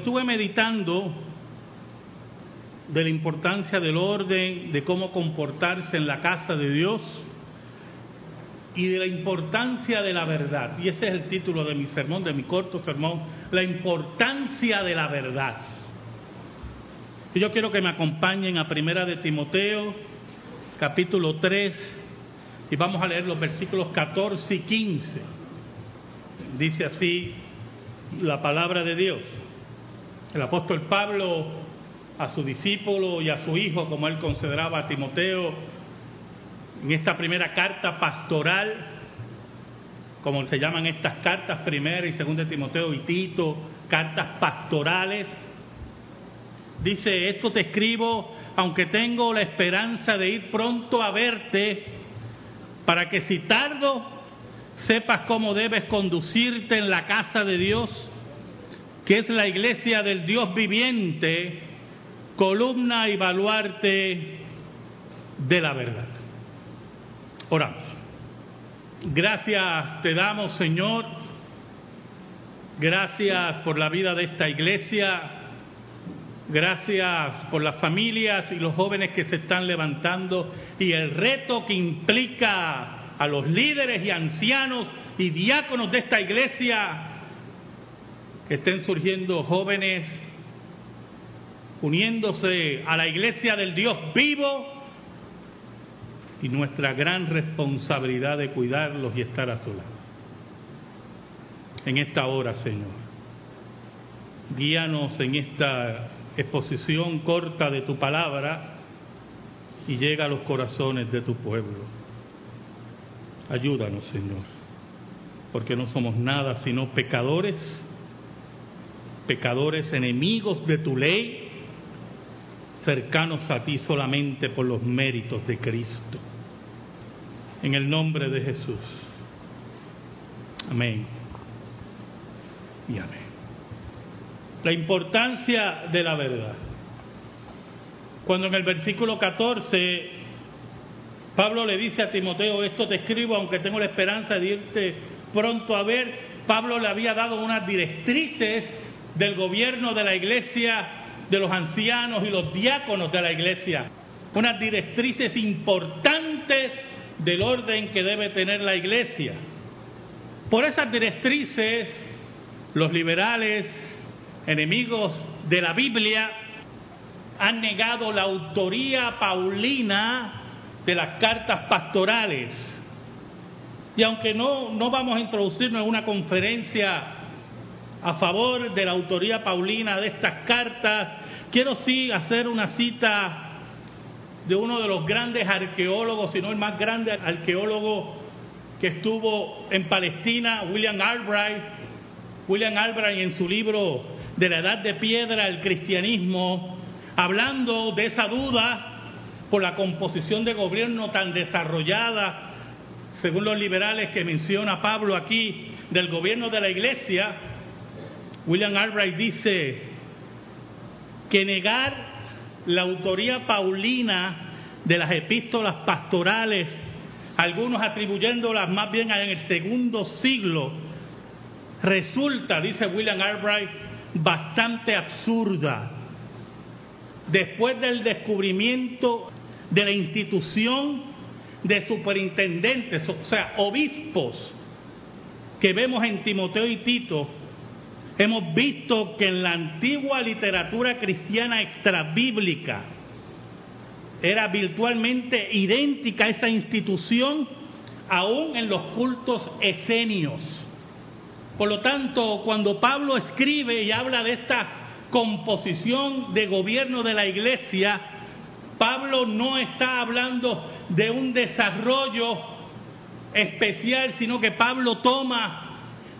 Estuve meditando de la importancia del orden, de cómo comportarse en la casa de Dios y de la importancia de la verdad. Y ese es el título de mi sermón, de mi corto sermón, la importancia de la verdad. Y yo quiero que me acompañen a Primera de Timoteo, capítulo 3, y vamos a leer los versículos 14 y 15. Dice así la palabra de Dios. El apóstol Pablo a su discípulo y a su hijo, como él consideraba a Timoteo, en esta primera carta pastoral, como se llaman estas cartas, primera y segunda de Timoteo y Tito, cartas pastorales, dice, esto te escribo, aunque tengo la esperanza de ir pronto a verte, para que si tardo, sepas cómo debes conducirte en la casa de Dios, que es la iglesia del Dios viviente, columna y baluarte de la verdad. Oramos. Gracias te damos, Señor. Gracias por la vida de esta iglesia. Gracias por las familias y los jóvenes que se están levantando y el reto que implica a los líderes y ancianos y diáconos de esta iglesia estén surgiendo jóvenes uniéndose a la iglesia del Dios vivo y nuestra gran responsabilidad de cuidarlos y estar a su lado. En esta hora, Señor, guíanos en esta exposición corta de tu palabra y llega a los corazones de tu pueblo. Ayúdanos, Señor, porque no somos nada sino pecadores, pecadores enemigos de tu ley, cercanos a ti solamente por los méritos de Cristo. En el nombre de Jesús. Amén. Y amén. La importancia de la verdad. Cuando en el versículo 14 Pablo le dice a Timoteo, esto te escribo aunque tengo la esperanza de irte pronto a ver, Pablo le había dado unas directrices del gobierno de la iglesia de los ancianos y los diáconos de la iglesia, unas directrices importantes del orden que debe tener la iglesia. Por esas directrices, los liberales, enemigos de la Biblia, han negado la autoría paulina de las cartas pastorales. Y aunque no, no vamos a introducirnos en una conferencia a favor de la autoría paulina de estas cartas, quiero sí hacer una cita de uno de los grandes arqueólogos, si no el más grande arqueólogo que estuvo en Palestina, William Albright. William Albright en su libro de la Edad de Piedra, el cristianismo, hablando de esa duda por la composición de gobierno tan desarrollada, según los liberales que menciona Pablo aquí, del gobierno de la iglesia, William Albright dice que negar la autoría paulina de las epístolas pastorales, algunos atribuyéndolas más bien en el segundo siglo, resulta, dice William Albright, bastante absurda. Después del descubrimiento de la institución de superintendentes, o sea, obispos, que vemos en Timoteo y Tito, hemos visto que en la antigua literatura cristiana extrabíblica era virtualmente idéntica esa institución aún en los cultos esenios. Por lo tanto, cuando Pablo escribe y habla de esta composición de gobierno de la iglesia, Pablo no está hablando de un desarrollo especial, sino que Pablo toma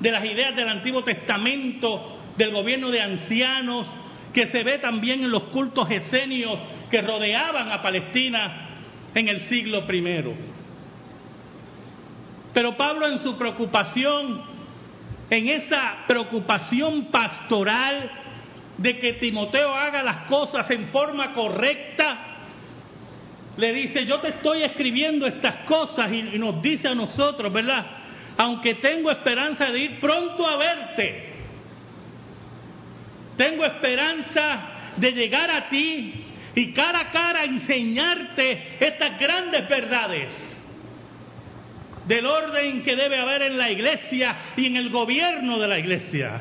de las ideas del Antiguo Testamento, del gobierno de ancianos, que se ve también en los cultos esenios que rodeaban a Palestina en el siglo I. Pero Pablo en su preocupación, en esa preocupación pastoral de que Timoteo haga las cosas en forma correcta, le dice, yo te estoy escribiendo estas cosas y, nos dice a nosotros, ¿verdad? Aunque tengo esperanza de ir pronto a verte, tengo esperanza de llegar a ti y cara a cara enseñarte estas grandes verdades del orden que debe haber en la iglesia y en el gobierno de la iglesia.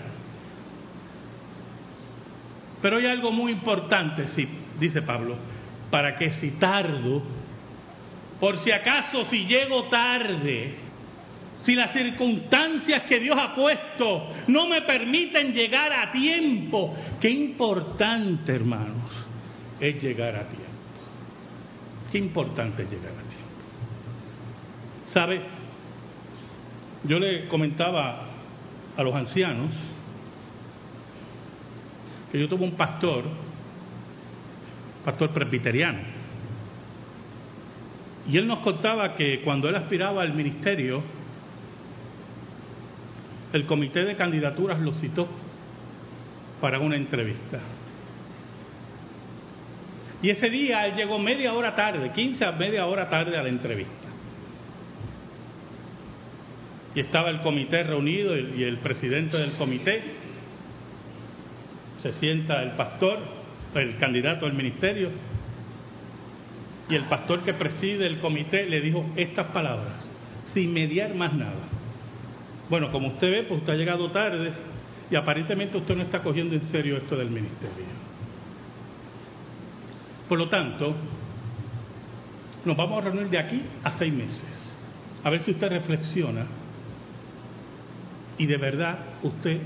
Pero hay algo muy importante, sí, dice Pablo, para que si tardo, por si acaso si llego tarde, si las circunstancias que Dios ha puesto no me permiten llegar a tiempo, qué importante, hermanos, es llegar a tiempo. Qué importante es llegar a tiempo. ¿Sabe? Yo le comentaba a los ancianos que yo tuve un pastor, pastor presbiteriano, y él nos contaba que cuando él aspiraba al ministerio, el comité de candidaturas lo citó para una entrevista. Y ese día él llegó media hora tarde, 15 a media hora tarde a la entrevista. Y estaba el comité reunido y el presidente del comité. Se sienta el pastor, el candidato al ministerio, y el pastor que preside el comité le dijo estas palabras, sin mediar más nada. Bueno, como usted ve, pues usted ha llegado tarde y aparentemente usted no está cogiendo en serio esto del ministerio. Por lo tanto, nos vamos a reunir de aquí a seis meses. A ver si usted reflexiona y de verdad usted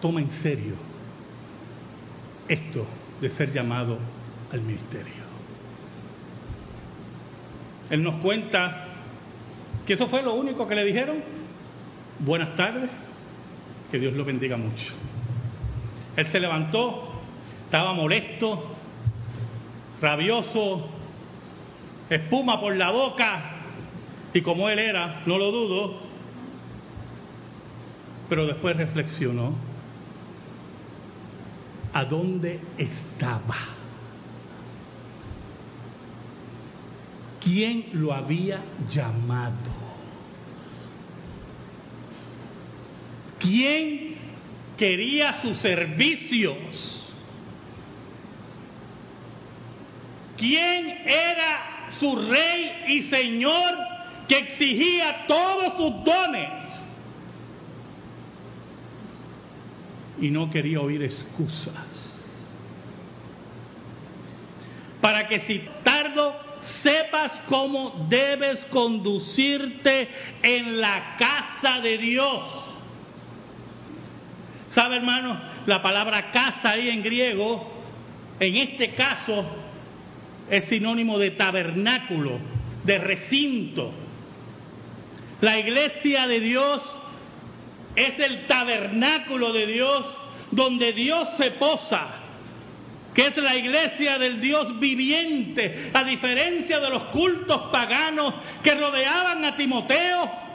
toma en serio esto de ser llamado al ministerio. Él nos cuenta que eso fue lo único que le dijeron. Buenas tardes, que Dios lo bendiga mucho. Él se levantó, estaba molesto, rabioso, espuma por la boca, y como él era, no lo dudo, pero después reflexionó, ¿a dónde estaba? ¿Quién lo había llamado? ¿Quién quería sus servicios? ¿Quién era su rey y señor que exigía todos sus dones? Y no quería oír excusas. Para que si tardo sepas cómo debes conducirte en la casa de Dios. ¿Sabe, hermano? La palabra casa ahí en griego, en este caso, es sinónimo de tabernáculo, de recinto. La iglesia de Dios es el tabernáculo de Dios donde Dios se posa, que es la iglesia del Dios viviente, a diferencia de los cultos paganos que rodeaban a Timoteo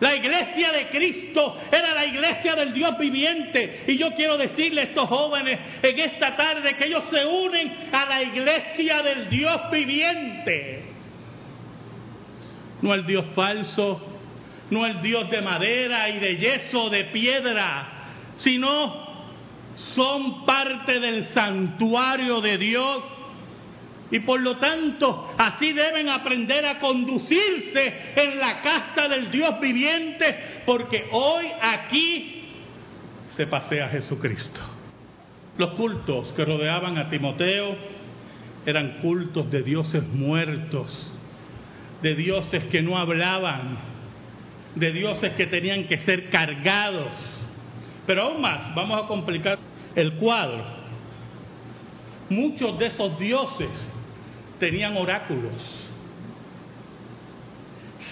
la iglesia de Cristo era la iglesia del Dios viviente. Y yo quiero decirle a estos jóvenes en esta tarde que ellos se unen a la iglesia del Dios viviente. No el Dios falso, no el Dios de madera y de yeso, de piedra, sino son parte del santuario de Dios y por lo tanto, así deben aprender a conducirse en la casa del Dios viviente, porque hoy aquí se pasea Jesucristo. Los cultos que rodeaban a Timoteo eran cultos de dioses muertos, de dioses que no hablaban, de dioses que tenían que ser cargados. Pero aún más, vamos a complicar el cuadro. Muchos de esos dioses tenían oráculos,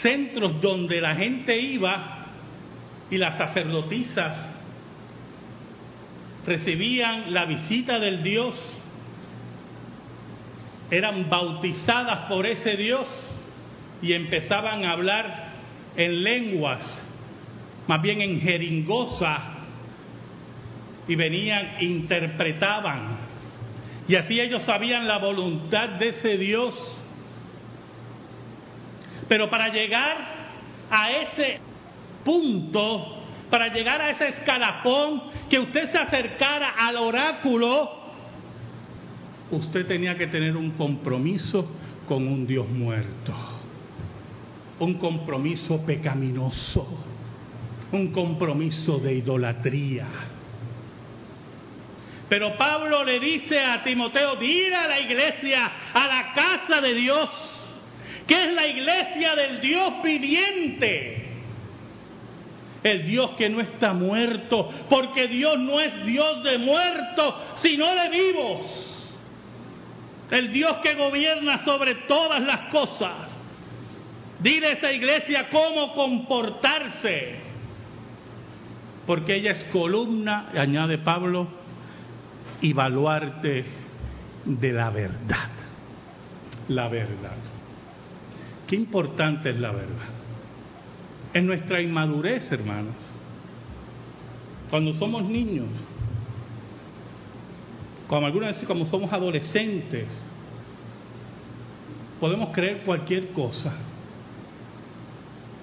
centros donde la gente iba y las sacerdotisas recibían la visita del Dios, eran bautizadas por ese Dios y empezaban a hablar en lenguas, más bien en jeringosa, y venían, interpretaban y así ellos sabían la voluntad de ese Dios. Pero para llegar a ese punto para llegar a ese escalafón, que usted se acercara al oráculo, usted tenía que tener un compromiso con un Dios muerto, un compromiso pecaminoso, un compromiso de idolatría. Pero Pablo le dice a Timoteo, dile a la iglesia, a la casa de Dios, que es la iglesia del Dios viviente. El Dios que no está muerto, porque Dios no es Dios de muertos, sino de vivos. El Dios que gobierna sobre todas las cosas. Dile a esa iglesia cómo comportarse. Porque ella es columna, añade Pablo, y baluarte de la verdad. La verdad. Qué importante es la verdad. En nuestra inmadurez, hermanos, cuando somos niños, como algunas veces como somos adolescentes, podemos creer cualquier cosa.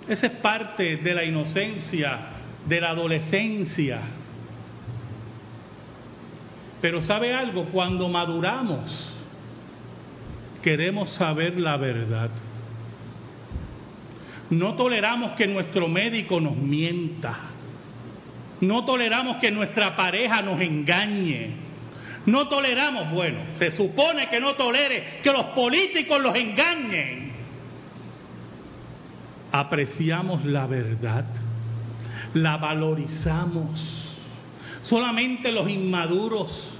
Esa es parte de la inocencia, de la adolescencia. Pero sabe algo, cuando maduramos, queremos saber la verdad. No toleramos que nuestro médico nos mienta. No toleramos que nuestra pareja nos engañe. No toleramos, bueno, se supone que no tolere que los políticos los engañen. Apreciamos la verdad, la valorizamos. Solamente los inmaduros,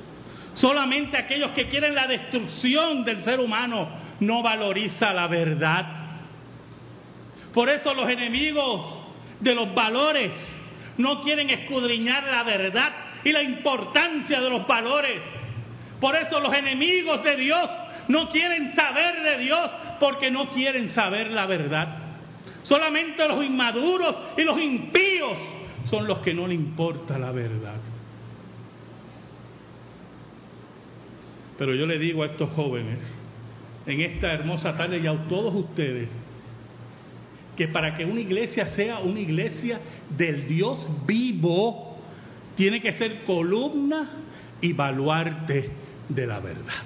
solamente aquellos que quieren la destrucción del ser humano no valoriza la verdad. Por eso los enemigos de los valores no quieren escudriñar la verdad y la importancia de los valores. Por eso los enemigos de Dios no quieren saber de Dios porque no quieren saber la verdad. Solamente los inmaduros y los impíos son los que no le importa la verdad. Pero yo le digo a estos jóvenes, en esta hermosa tarde y a todos ustedes, que para que una iglesia sea una iglesia del Dios vivo, tiene que ser columna y baluarte de la verdad.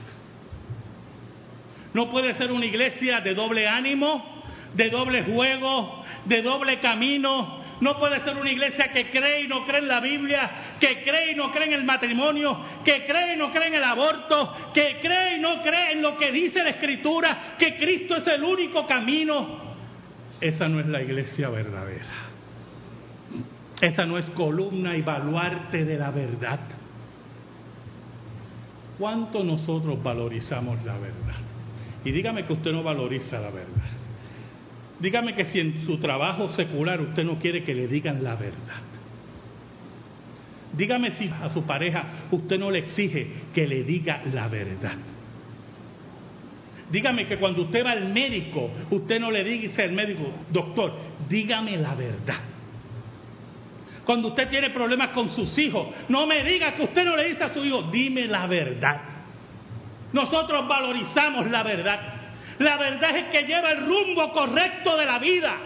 No puede ser una iglesia de doble ánimo, de doble juego, de doble camino. No puede ser una iglesia que cree y no cree en la Biblia, que cree y no cree en el matrimonio, que cree y no cree en el aborto, que cree y no cree en lo que dice la Escritura, que Cristo es el único camino. Esa no es la iglesia verdadera. Esa no es columna y baluarte de la verdad. ¿Cuánto nosotros valorizamos la verdad? Y dígame que usted no valoriza la verdad. Dígame que si en su trabajo secular usted no quiere que le digan la verdad. Dígame si a su pareja usted no le exige que le diga la verdad. Dígame que cuando usted va al médico, usted no le dice al médico, doctor, dígame la verdad. Cuando usted tiene problemas con sus hijos, no me diga que usted no le dice a su hijo, dime la verdad. Nosotros valorizamos la verdad. La verdad es que lleva el rumbo correcto de la vida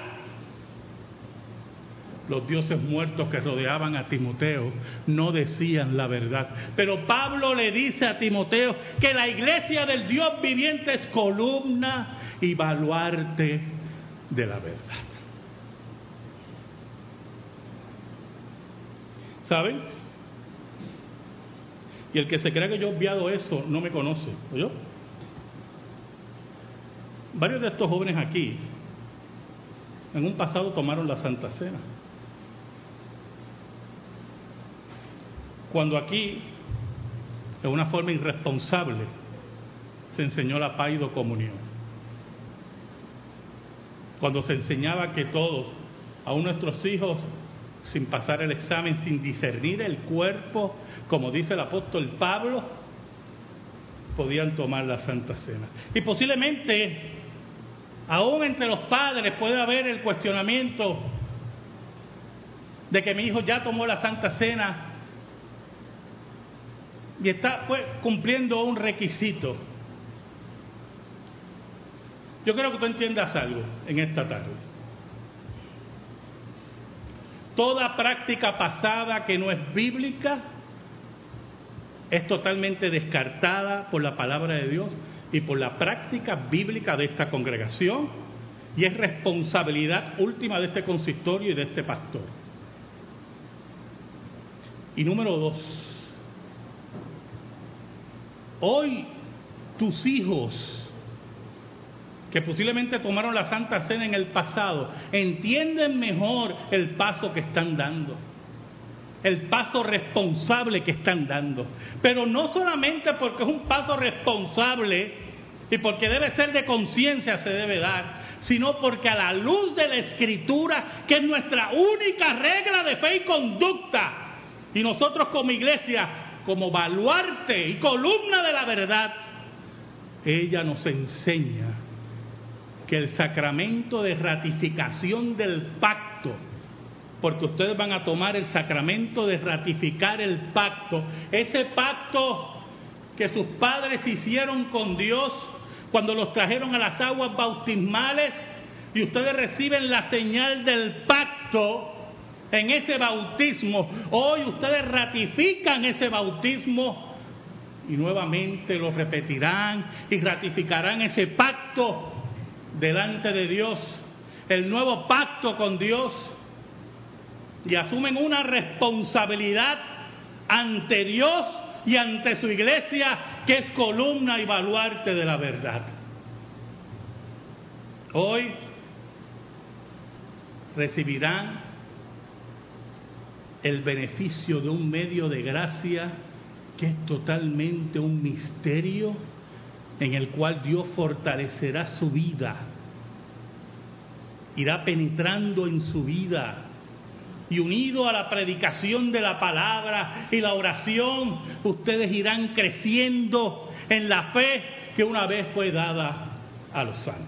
los dioses muertos que rodeaban a Timoteo no decían la verdad. Pero Pablo le dice a Timoteo que la iglesia del Dios viviente es columna y baluarte de la verdad. ¿Saben? Y el que se crea que yo he obviado eso no me conoce. ¿Yo? Varios de estos jóvenes aquí en un pasado tomaron la Santa Cena. Cuando aquí, de una forma irresponsable, se enseñó la paido comunión. Cuando se enseñaba que todos, aún nuestros hijos, sin pasar el examen, sin discernir el cuerpo, como dice el apóstol Pablo, podían tomar la Santa Cena. Y posiblemente, aún entre los padres puede haber el cuestionamiento de que mi hijo ya tomó la Santa Cena y está pues, cumpliendo un requisito. Yo creo que tú entiendas algo en esta tarde. Toda práctica pasada que no es bíblica es totalmente descartada por la palabra de Dios y por la práctica bíblica de esta congregación y es responsabilidad última de este consistorio y de este pastor. Y número dos, hoy tus hijos que posiblemente tomaron la Santa Cena en el pasado, entienden mejor el paso que están dando, el paso responsable que están dando. Pero no solamente porque es un paso responsable y porque debe ser de conciencia se debe dar, sino porque a la luz de la Escritura, que es nuestra única regla de fe y conducta, y nosotros como iglesia, como baluarte y columna de la verdad, ella nos enseña que el sacramento de ratificación del pacto, porque ustedes van a tomar el sacramento de ratificar el pacto, ese pacto que sus padres hicieron con Dios cuando los trajeron a las aguas bautismales y ustedes reciben la señal del pacto en ese bautismo. Hoy ustedes ratifican ese bautismo y nuevamente lo repetirán y ratificarán ese pacto delante de Dios, el nuevo pacto con Dios y asumen una responsabilidad ante Dios y ante su iglesia que es columna y baluarte de la verdad. Hoy recibirán el beneficio de un medio de gracia que es totalmente un misterio en el cual Dios fortalecerá su vida, irá penetrando en su vida y unido a la predicación de la palabra y la oración, ustedes irán creciendo en la fe que una vez fue dada a los santos.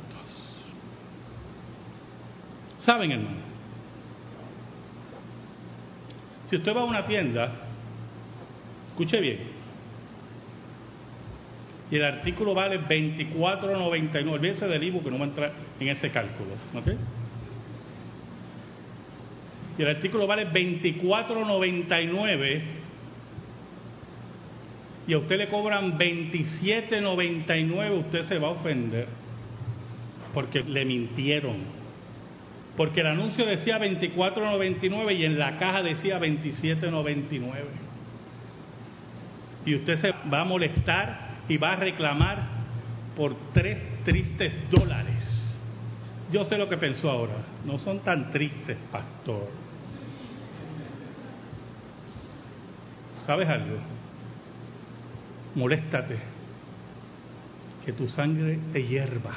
¿Saben, hermano? Si usted va a una tienda, escuche bien, y el artículo vale 24.99. Olvídese del IBU que no va a entrar en ese cálculo. ¿ok? Y el artículo vale 24.99 y a usted le cobran 27.99, usted se va a ofender porque le mintieron. Porque el anuncio decía 24.99 y en la caja decía 27.99. Y usted se va a molestar y va a reclamar por tres tristes dólares. Yo sé lo que pensó ahora, no son tan tristes, pastor. ¿Sabes algo? Moléstate, que tu sangre te hierva.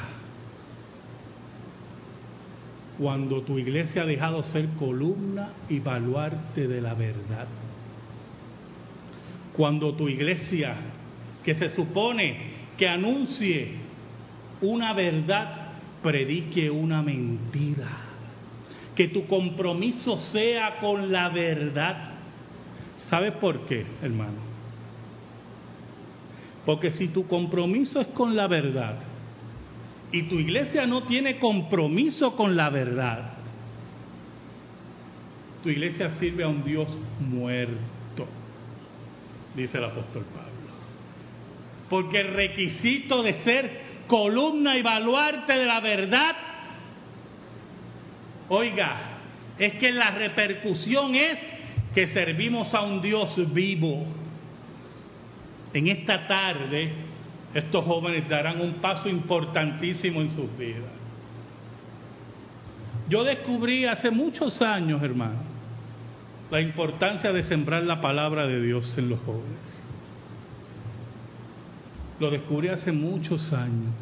Cuando tu iglesia ha dejado ser columna y baluarte de la verdad. Cuando tu iglesia que se supone que anuncie una verdad, predique una mentira. Que tu compromiso sea con la verdad. ¿Sabes por qué, hermano? Porque si tu compromiso es con la verdad y tu iglesia no tiene compromiso con la verdad, tu iglesia sirve a un Dios muerto, dice el apóstol Pablo. Porque el requisito de ser columna y baluarte de la verdad, oiga, es que la repercusión es que servimos a un Dios vivo. En esta tarde, estos jóvenes darán un paso importantísimo en sus vidas. Yo descubrí hace muchos años, hermano, la importancia de sembrar la palabra de Dios en los jóvenes. Lo descubrí hace muchos años.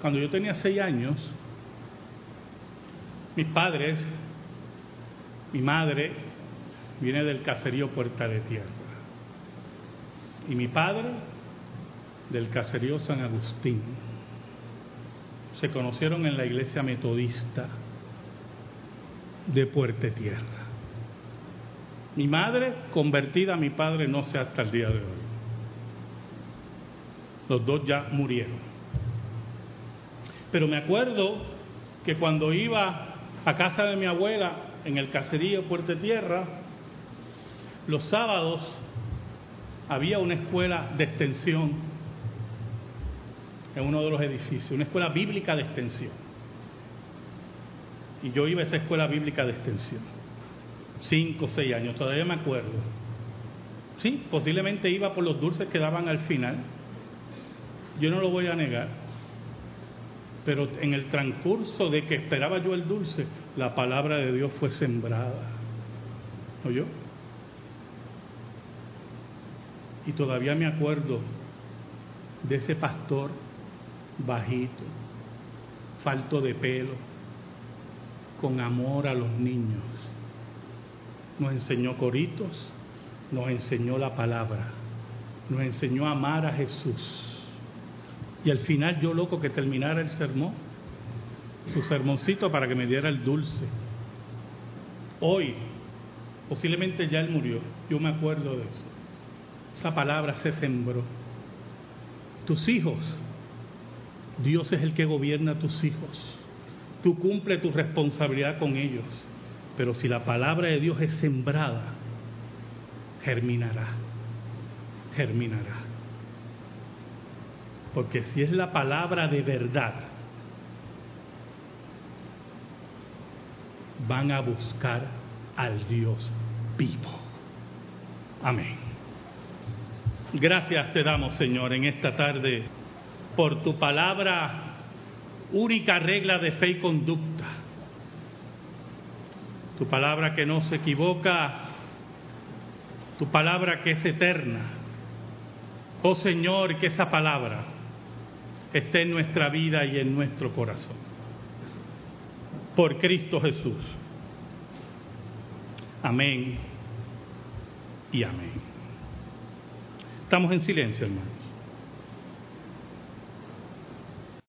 Cuando yo tenía seis años, mis padres, mi madre, viene del caserío Puerta de Tierra. Y mi padre del caserío San Agustín. Se conocieron en la iglesia metodista de Puerta Tierra. Mi madre convertida, mi padre no sé hasta el día de hoy. Los dos ya murieron. Pero me acuerdo que cuando iba a casa de mi abuela en el caserío Puerto Tierra, los sábados había una escuela de extensión en uno de los edificios, una escuela bíblica de extensión. Y yo iba a esa escuela bíblica de extensión, cinco o seis años, todavía me acuerdo. Sí, posiblemente iba por los dulces que daban al final. Yo no lo voy a negar. Pero en el transcurso de que esperaba yo el dulce, la palabra de Dios fue sembrada. ¿Oyó? Y todavía me acuerdo de ese pastor bajito, falto de pelo, con amor a los niños. Nos enseñó coritos, nos enseñó la palabra, nos enseñó a amar a Jesús. Y al final yo loco que terminara el sermón, su sermoncito para que me diera el dulce. Hoy, posiblemente ya él murió, yo me acuerdo de eso. Esa palabra se sembró. Tus hijos, Dios es el que gobierna a tus hijos. Tú cumple tu responsabilidad con ellos. Pero si la palabra de Dios es sembrada, germinará, germinará. Porque si es la palabra de verdad, van a buscar al Dios vivo. Amén. Gracias te damos, Señor, en esta tarde por tu palabra, única regla de fe y conducta. Tu palabra que no se equivoca, tu palabra que es eterna. Oh Señor, que esa palabra esté en nuestra vida y en nuestro corazón. Por Cristo Jesús. Amén y amén. Estamos en silencio, hermanos.